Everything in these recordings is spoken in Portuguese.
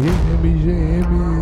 GM,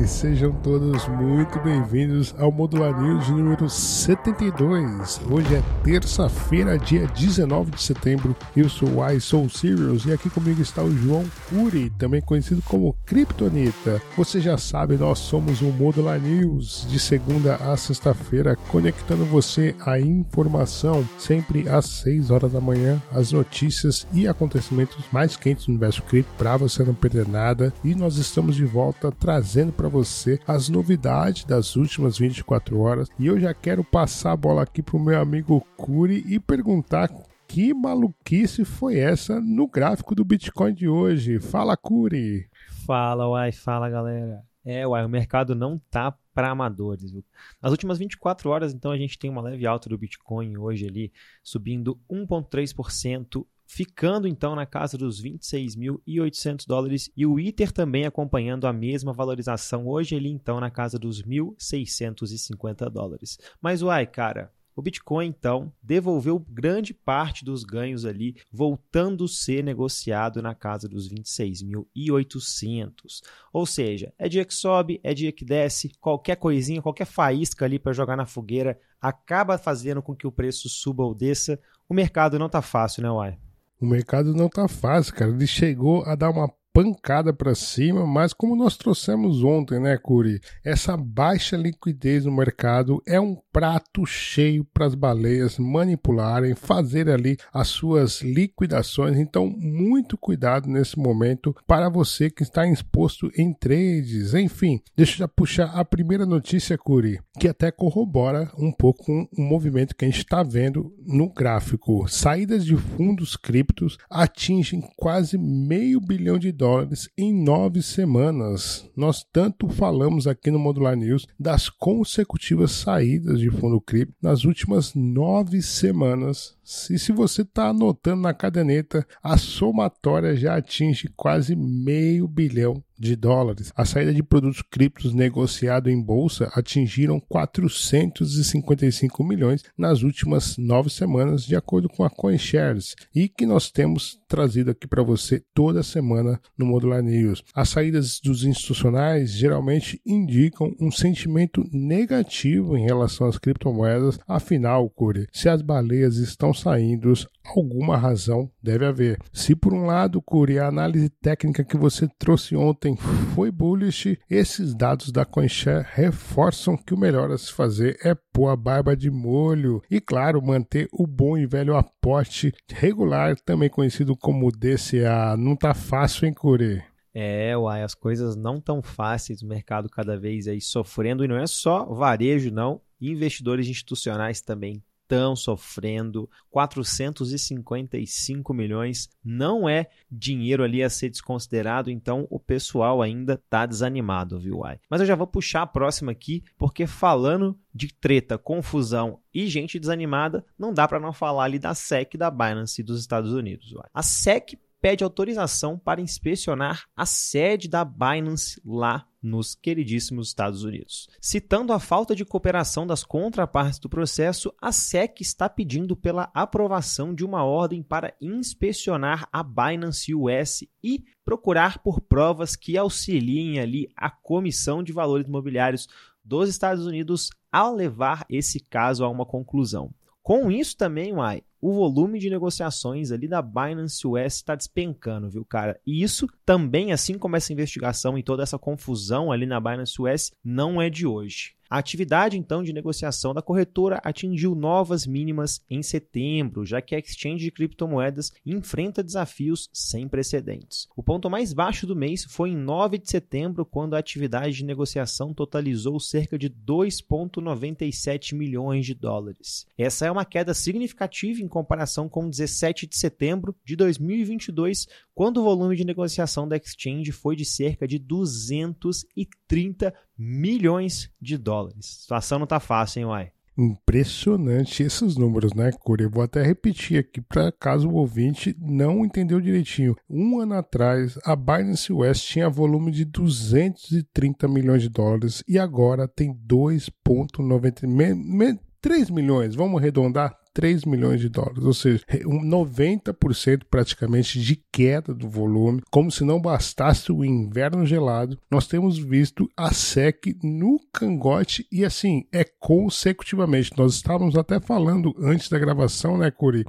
GM, sejam todos muito bem-vindos ao Modular News número 72. Hoje é terça-feira, dia 19 de setembro. Eu sou o I Soul Serious e aqui comigo está o João Curi, também conhecido como Kryptonita. Você já sabe, nós somos o Modular News de segunda a sexta-feira, conectando você à informação sempre às 6 horas da manhã, as notícias e acontecimentos mais quentes do universo cripto para você não perder nada. E nós estamos de volta trazendo para você as novidades das últimas 24 horas. E eu já quero passar a bola aqui pro meu amigo Curi e perguntar que maluquice foi essa no gráfico do Bitcoin de hoje. Fala, Curi! Fala, uai, fala galera. É, uai, o mercado não tá para amadores. Viu? Nas últimas 24 horas, então, a gente tem uma leve alta do Bitcoin hoje ali, subindo 1,3%, ficando então na casa dos 26.800 dólares e o Ether também acompanhando a mesma valorização hoje ele então na casa dos 1.650 dólares. Mas uai, cara, o Bitcoin, então, devolveu grande parte dos ganhos ali, voltando a ser negociado na casa dos 26.800. Ou seja, é dia que sobe, é dia que desce, qualquer coisinha, qualquer faísca ali para jogar na fogueira acaba fazendo com que o preço suba ou desça. O mercado não tá fácil, né, Uai? O mercado não tá fácil, cara. Ele chegou a dar uma pancada para cima, mas como nós trouxemos ontem, né, Curi? Essa baixa liquidez no mercado é um prato cheio para as baleias manipularem, fazer ali as suas liquidações. Então, muito cuidado nesse momento para você que está exposto em trades. Enfim, deixa eu já puxar a primeira notícia, Curi, que até corrobora um pouco com o movimento que a gente está vendo no gráfico. Saídas de fundos criptos atingem quase meio bilhão de dólares em nove semanas. Nós tanto falamos aqui no Modular News das consecutivas saídas de fundo cripto nas últimas nove semanas. E se você está anotando na caderneta, a somatória já atinge quase meio bilhão de dólares. A saída de produtos criptos negociados em bolsa atingiram 455 milhões nas últimas nove semanas, de acordo com a CoinShares, e que nós temos trazido aqui para você toda semana no Modular News. As saídas dos institucionais geralmente indicam um sentimento negativo em relação às criptomoedas. Afinal, Curi, se as baleias estão saindo, alguma razão deve haver. Se por um lado, Curi, a análise técnica que você trouxe ontem foi bullish, esses dados da CoinShare reforçam que o melhor a se fazer é pôr a barba de molho e, claro, manter o bom e velho aporte regular, também conhecido como DCA. Não tá fácil, hein, Curi? É, uai, as coisas não tão fáceis, o mercado cada vez aí sofrendo, e não é só varejo, não, investidores institucionais também estão sofrendo. 455 milhões não é dinheiro ali a ser desconsiderado, então o pessoal ainda está desanimado, viu, Ai? Mas eu já vou puxar a próxima aqui, porque falando de treta, confusão e gente desanimada, não dá para não falar ali da SEC da Binance dos Estados Unidos. Uai. A SEC pede autorização para inspecionar a sede da Binance lá nos queridíssimos Estados Unidos. Citando a falta de cooperação das contrapartes do processo, a SEC está pedindo pela aprovação de uma ordem para inspecionar a Binance US e procurar por provas que auxiliem ali a Comissão de Valores Imobiliários dos Estados Unidos a levar esse caso a uma conclusão. Com isso também, Uai, o volume de negociações ali da Binance US está despencando, viu, cara? E isso também, assim como essa investigação e toda essa confusão ali na Binance US, não é de hoje. A atividade então de negociação da corretora atingiu novas mínimas em setembro, já que a exchange de criptomoedas enfrenta desafios sem precedentes. O ponto mais baixo do mês foi em 9 de setembro, quando a atividade de negociação totalizou cerca de 2,97 milhões de dólares. Essa é uma queda significativa em comparação com 17 de setembro de 2022, quando o volume de negociação da exchange foi de cerca de 230 milhões de dólares. A situação não tá fácil, hein, Uai? Impressionante esses números, né, Curi? Eu vou até repetir aqui para caso o ouvinte não entendeu direitinho. Um ano atrás, a Binance West tinha volume de 230 milhões de dólares e agora tem 2,90 3 milhões, vamos arredondar, 3 milhões de dólares, ou seja, um 90% praticamente de queda do volume, como se não bastasse o inverno gelado. Nós temos visto a SEC no cangote e assim, é consecutivamente. Nós estávamos até falando antes da gravação, né, Curi,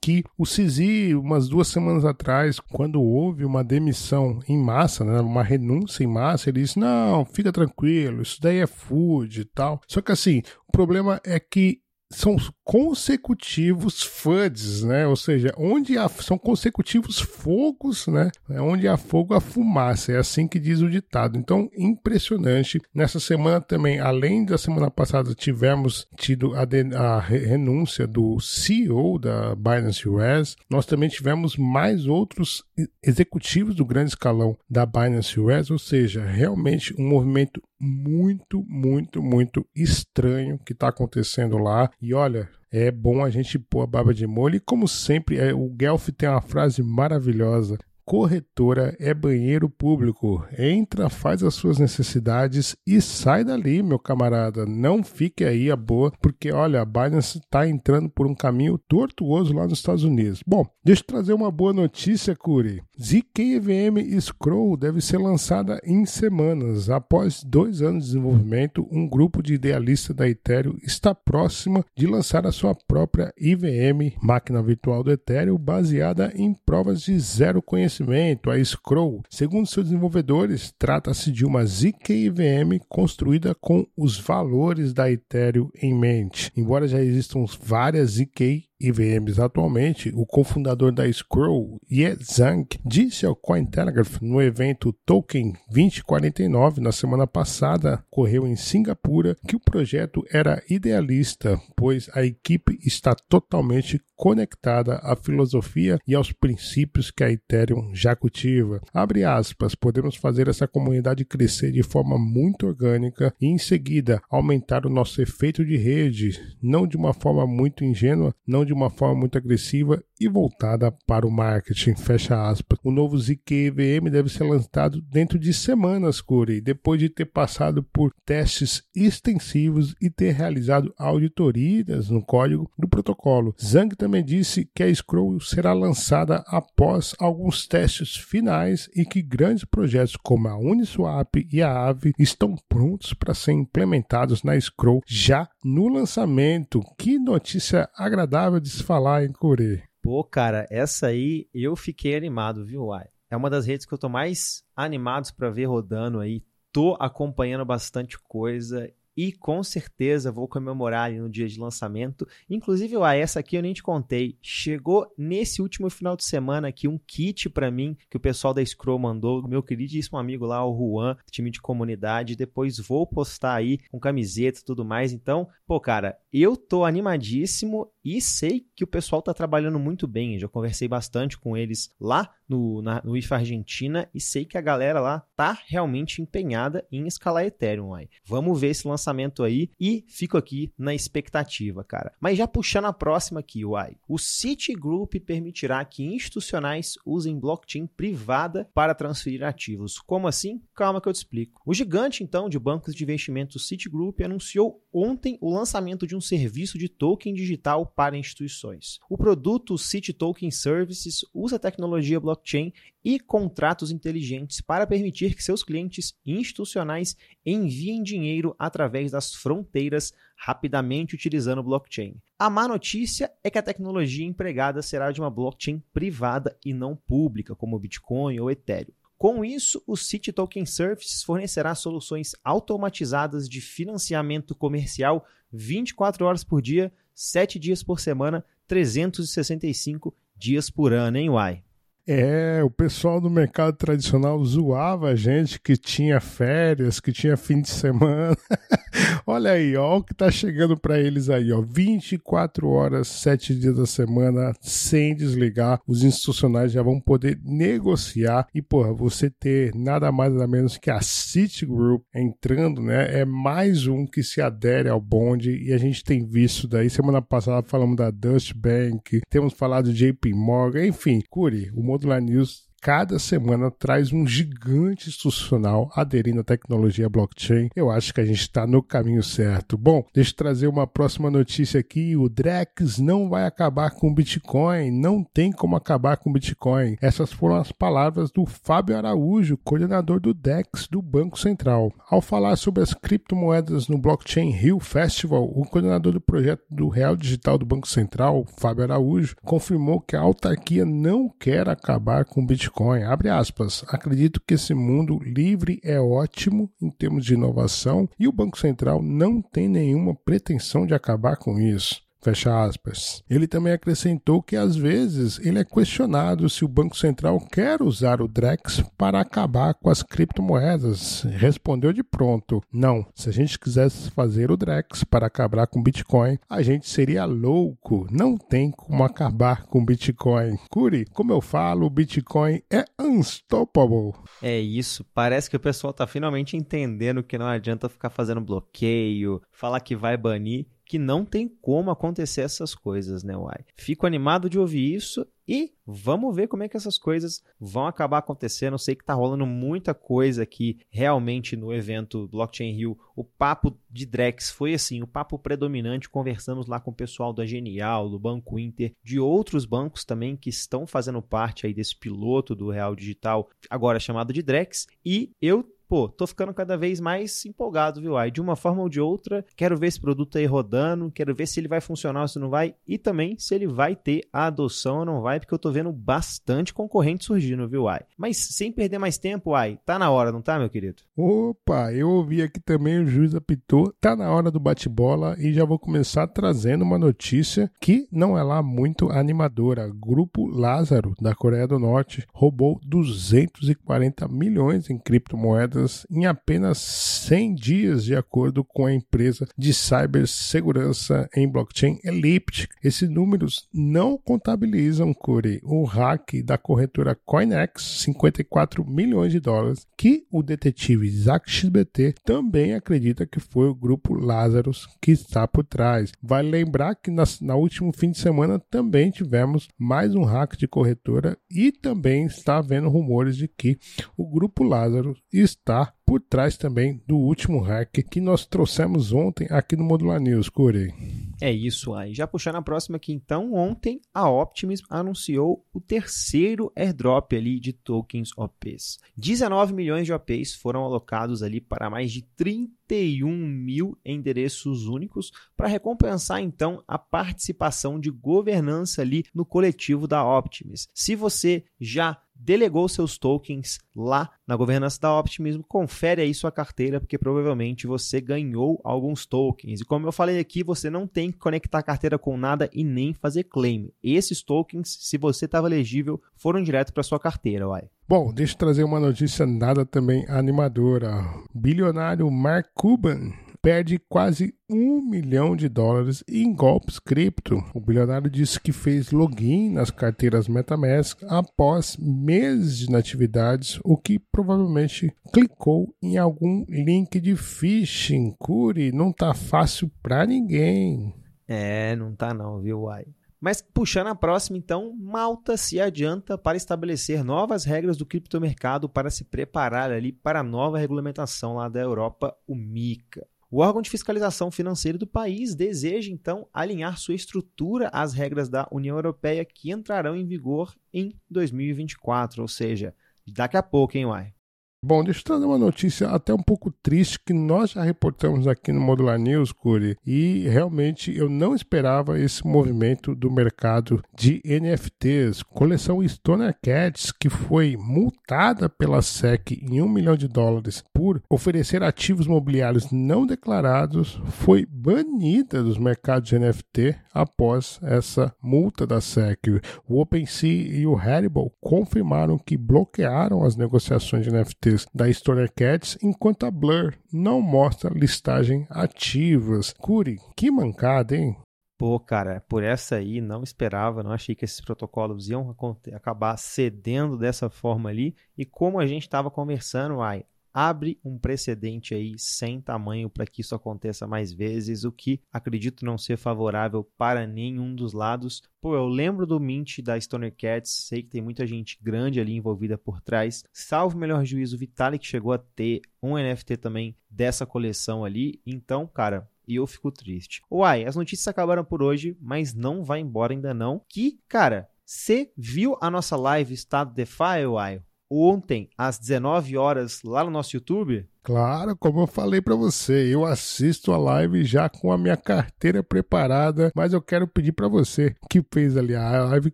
que o CISI, umas duas semanas atrás, quando houve uma demissão em massa, né, uma renúncia em massa, ele disse: não, fica tranquilo, isso daí é food e tal. Só que assim, o problema é que são consecutivos FUDs, né? Ou seja, onde há, são consecutivos fogos, né? É onde há fogo há fumaça, é assim que diz o ditado. Então, impressionante. Nessa semana também, além da semana passada, tivemos tido a, de, a renúncia do CEO da Binance US, nós também tivemos mais outros executivos do grande escalão da Binance US, ou seja, realmente um movimento muito, muito, muito estranho que está acontecendo lá. E olha, é bom a gente pôr a barba de molho. E como sempre, é, o Guelph tem uma frase maravilhosa corretora é banheiro público. Entra, faz as suas necessidades e sai dali, meu camarada. Não fique aí a boa, porque olha, a Binance está entrando por um caminho tortuoso lá nos Estados Unidos. Bom, deixa eu trazer uma boa notícia, Curi. ZKVM Scroll deve ser lançada em semanas. Após dois anos de desenvolvimento, um grupo de idealistas da Ethereum está próxima de lançar a sua própria IVM, máquina virtual do Ethereum, baseada em provas de zero conhecimento conhecimento, a Scroll. Segundo seus desenvolvedores, trata-se de uma ZK-IVM construída com os valores da Ethereum em mente. Embora já existam várias ZK IVMs atualmente, o cofundador da Scroll, Ye Zhang, disse ao Cointelegraph no evento Token 2049 na semana passada, correu em Singapura, que o projeto era idealista, pois a equipe está totalmente conectada à filosofia e aos princípios que a Ethereum já cultiva. Abre aspas, podemos fazer essa comunidade crescer de forma muito orgânica e em seguida aumentar o nosso efeito de rede, não de uma forma muito ingênua, não de uma forma muito agressiva e voltada para o marketing. Fecha aspas. O novo ZK-EVM deve ser lançado dentro de semanas, Corey, depois de ter passado por testes extensivos e ter realizado auditorias no código do protocolo. Zhang também disse que a Scroll será lançada após alguns testes finais e que grandes projetos como a Uniswap e a Aave estão prontos para serem implementados na Scroll já no lançamento. Que notícia agradável de se falar, em Corey? Pô, cara, essa aí eu fiquei animado, viu, Uai? É uma das redes que eu tô mais animado para ver rodando aí. Tô acompanhando bastante coisa e com certeza vou comemorar no dia de lançamento. Inclusive, ah, essa aqui eu nem te contei. Chegou nesse último final de semana aqui um kit para mim que o pessoal da Scroll mandou, meu queridíssimo amigo lá, o Juan, time de comunidade. Depois vou postar aí com camiseta e tudo mais. Então, pô, cara, eu tô animadíssimo e sei que o pessoal tá trabalhando muito bem. Já conversei bastante com eles lá no, na, no IFA Argentina e sei que a galera lá tá realmente empenhada em escalar Ethereum. Aí. Vamos ver esse lançamento aí e fico aqui na expectativa, cara. Mas já puxando a próxima aqui, uai. O Citigroup permitirá que institucionais usem blockchain privada para transferir ativos. Como assim? Calma que eu te explico. O gigante, então, de bancos de investimentos Citigroup anunciou ontem o lançamento de um serviço de token digital para instituições. O produto Citi Token Services usa tecnologia blockchain e contratos inteligentes para permitir que seus clientes institucionais enviem dinheiro através das fronteiras rapidamente utilizando blockchain. A má notícia é que a tecnologia empregada será de uma blockchain privada e não pública, como Bitcoin ou Ethereum. Com isso, o City Token Services fornecerá soluções automatizadas de financiamento comercial 24 horas por dia, 7 dias por semana, 365 dias por ano, hein, Uai? É, o pessoal do mercado tradicional zoava a gente que tinha férias, que tinha fim de semana. Olha aí, ó, o que tá chegando para eles aí, ó. 24 horas, 7 dias da semana, sem desligar. Os institucionais já vão poder negociar. E, porra, você ter nada mais nada menos que a Citigroup entrando, né? É mais um que se adere ao bonde. E a gente tem visto daí. Semana passada falamos da Deutsche Bank, temos falado de JP Morgan, enfim, Curi, o Modular News cada semana traz um gigante institucional aderindo à tecnologia blockchain. Eu acho que a gente está no caminho certo. Bom, deixa eu trazer uma próxima notícia aqui. O Drex não vai acabar com o Bitcoin. Não tem como acabar com o Bitcoin. Essas foram as palavras do Fábio Araújo, coordenador do DEX do Banco Central. Ao falar sobre as criptomoedas no Blockchain Rio Festival, o coordenador do projeto do Real Digital do Banco Central, Fábio Araújo, confirmou que a autarquia não quer acabar com o Bitcoin. Abre aspas. Acredito que esse mundo livre é ótimo em termos de inovação e o Banco Central não tem nenhuma pretensão de acabar com isso. Fecha aspas. Ele também acrescentou que às vezes ele é questionado se o Banco Central quer usar o Drex para acabar com as criptomoedas. Respondeu de pronto: não. Se a gente quisesse fazer o Drex para acabar com Bitcoin, a gente seria louco. Não tem como acabar com Bitcoin. Curi, como eu falo, o Bitcoin é unstoppable. É isso. Parece que o pessoal está finalmente entendendo que não adianta ficar fazendo bloqueio, falar que vai banir que não tem como acontecer essas coisas, né, Uai? Fico animado de ouvir isso e vamos ver como é que essas coisas vão acabar acontecendo. Eu sei que tá rolando muita coisa aqui realmente no evento Blockchain Rio. O papo de Drex foi assim, o papo predominante. Conversamos lá com o pessoal da Genial, do Banco Inter, de outros bancos também que estão fazendo parte aí desse piloto do Real Digital, agora chamado de Drex. E eu pô, tô ficando cada vez mais empolgado, viu? Aí, de uma forma ou de outra, quero ver esse produto aí rodando, quero ver se ele vai funcionar ou se não vai, e também se ele vai ter a adoção ou não vai, porque eu tô vendo bastante concorrente surgindo, viu, Ai? Mas sem perder mais tempo, Ai, tá na hora, não tá, meu querido? Opa, eu ouvi aqui também o juiz apitou, tá na hora do bate-bola e já vou começar trazendo uma notícia que não é lá muito animadora. Grupo Lázaro, da Coreia do Norte, roubou 240 milhões em criptomoedas em apenas 100 dias, de acordo com a empresa de cibersegurança em blockchain Elliptic. Esses números não contabilizam, Corey, o hack da corretora CoinEx, 54 milhões de dólares, que o detetive Isaac XBT também acredita que foi o grupo Lazarus que está por trás. Vale lembrar que na, na último fim de semana também tivemos mais um hack de corretora e também está havendo rumores de que o grupo Lazarus está está por trás também do último hack que nós trouxemos ontem aqui no Modular News, Corey. É isso aí. Já puxando a próxima aqui, então, ontem a Optimism anunciou o terceiro airdrop ali de tokens OPs. 19 milhões de OPs foram alocados ali para mais de 31 mil endereços únicos para recompensar então a participação de governança ali no coletivo da Optimism. Se você já delegou seus tokens lá na governança da Optimism, confere aí sua carteira, porque provavelmente você ganhou alguns tokens. E como eu falei aqui, você não tem que conectar a carteira com nada e nem fazer claim. Esses tokens, se você estava elegível, foram direto para sua carteira, uai. Bom, deixa eu trazer uma notícia nada também animadora. Bilionário Mark Cuban perde quase um milhão de dólares em golpes cripto. O bilionário disse que fez login nas carteiras MetaMask após meses de inatividades, o que provavelmente clicou em algum link de phishing. Curi, não tá fácil para ninguém. É, não tá não, viu, Uai? Mas puxando a próxima, então, Malta se adianta para estabelecer novas regras do criptomercado para se preparar ali para a nova regulamentação lá da Europa, o MiCA. O órgão de fiscalização financeira do país deseja, então, alinhar sua estrutura às regras da União Europeia que entrarão em vigor em 2024, ou seja, daqui a pouco, hein, Uai? Bom, deixa eu trazer uma notícia até um pouco triste que nós já reportamos aqui no Modular News, Curi, e realmente eu não esperava esse movimento do mercado de NFTs. Coleção Stoner Cats, que foi multada pela SEC em um milhão de dólares por oferecer ativos mobiliários não declarados, foi banida dos mercados de NFT após essa multa da SEC. O OpenSea e o Hannibal confirmaram que bloquearam as negociações de NFT da Stoner Cats, enquanto a Blur não mostra listagem ativas. Curi, que mancada, hein? Pô, cara, por essa aí não esperava, não achei que esses protocolos iam acabar cedendo dessa forma ali. E como a gente estava conversando, ai, abre um precedente aí sem tamanho para que isso aconteça mais vezes, o que acredito não ser favorável para nenhum dos lados. Pô, eu lembro do Mint da Stoner Cats, sei que tem muita gente grande ali envolvida por trás. Salvo o melhor juízo, Vitalik chegou a ter um NFT também dessa coleção ali. Então, cara, e eu fico triste. Uai, as notícias acabaram por hoje, mas não vai embora ainda não. Que, cara, você viu a nossa live Estado DeFi, Uai? Ontem, às 19 horas, lá no nosso YouTube? Claro, como eu falei para você, eu assisto a live já com a minha carteira preparada, mas eu quero pedir para você que fez ali a live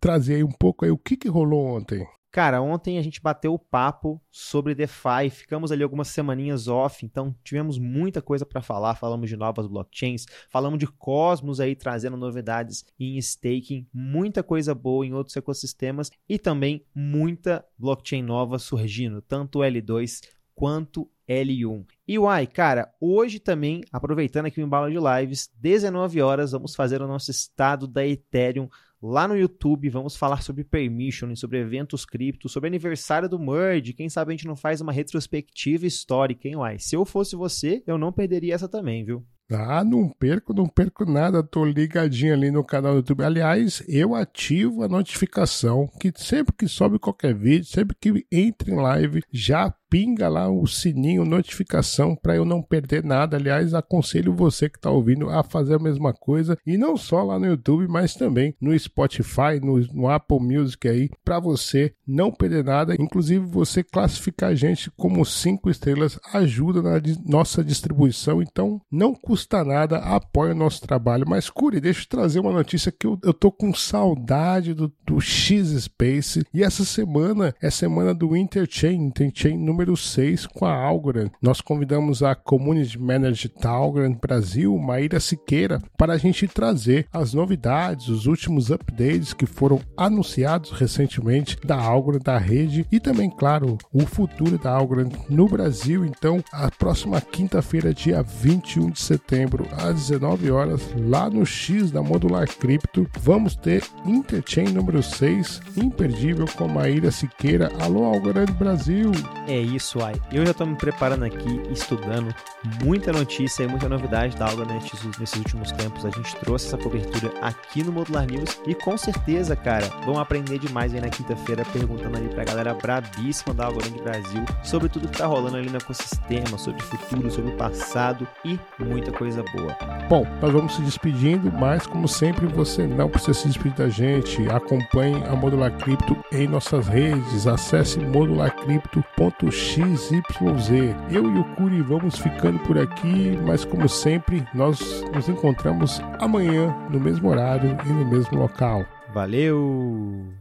trazer aí um pouco aí o que, que rolou ontem. Cara, ontem a gente bateu o papo sobre DeFi, ficamos ali algumas semaninhas off, então tivemos muita coisa para falar, falamos de novas blockchains, falamos de Cosmos aí trazendo novidades em staking, muita coisa boa em outros ecossistemas e também muita blockchain nova surgindo, tanto L2 quanto L1. E uai, cara, hoje também, aproveitando aqui o embalo de lives, 19 horas, vamos fazer o nosso estado da Ethereum lá no YouTube. Vamos falar sobre permission, sobre eventos cripto, sobre aniversário do Merge. Quem sabe a gente não faz uma retrospectiva histórica, hein, uai? Se eu fosse você, eu não perderia essa também, viu? Ah, não perco, não perco nada. Tô ligadinho ali no canal do YouTube. Aliás, eu ativo a notificação que sempre que sobe qualquer vídeo, sempre que entra em live, já pinga lá o sininho, notificação para eu não perder nada. Aliás, aconselho você que está ouvindo a fazer a mesma coisa e não só lá no YouTube, mas também no Spotify, no, no Apple Music aí, para você não perder nada. Inclusive, você classificar a gente como cinco estrelas ajuda na nossa distribuição, então não custa nada, apoia o nosso trabalho. Mas, Curi, deixa eu trazer uma notícia que eu, eu tô com saudade do, do X-Space e essa semana é semana do Interchain, Interchain número número 6 com a Algorand. Nós convidamos a Community Manager da Algorand Brasil, Maíra Siqueira, para a gente trazer as novidades, os últimos updates que foram anunciados recentemente da Algorand, da rede e também, claro, o futuro da Algorand no Brasil. Então, a próxima quinta-feira, dia 21 de setembro, às 19 horas, lá no X da Modular Cripto, vamos ter Interchain número 6, imperdível com Maíra Siqueira. Alô, Algorand Brasil! É isso, ai. Eu já estou me preparando aqui, estudando muita notícia e muita novidade da Alga nesses, nesses últimos tempos. A gente trouxe essa cobertura aqui no Modular News e com certeza, cara, vão aprender demais aí na quinta-feira perguntando ali pra galera brabíssima da Algorand Brasil sobre tudo que tá rolando ali no ecossistema, sobre o futuro, sobre o passado e muita coisa boa. Bom, nós vamos se despedindo, mas como sempre, você não precisa se despedir da gente. Acompanhe a Modular Cripto em nossas redes, acesse modularcrypto.com XYZ. Eu e o Curi vamos ficando por aqui, mas como sempre, nós nos encontramos amanhã no mesmo horário e no mesmo local. Valeu!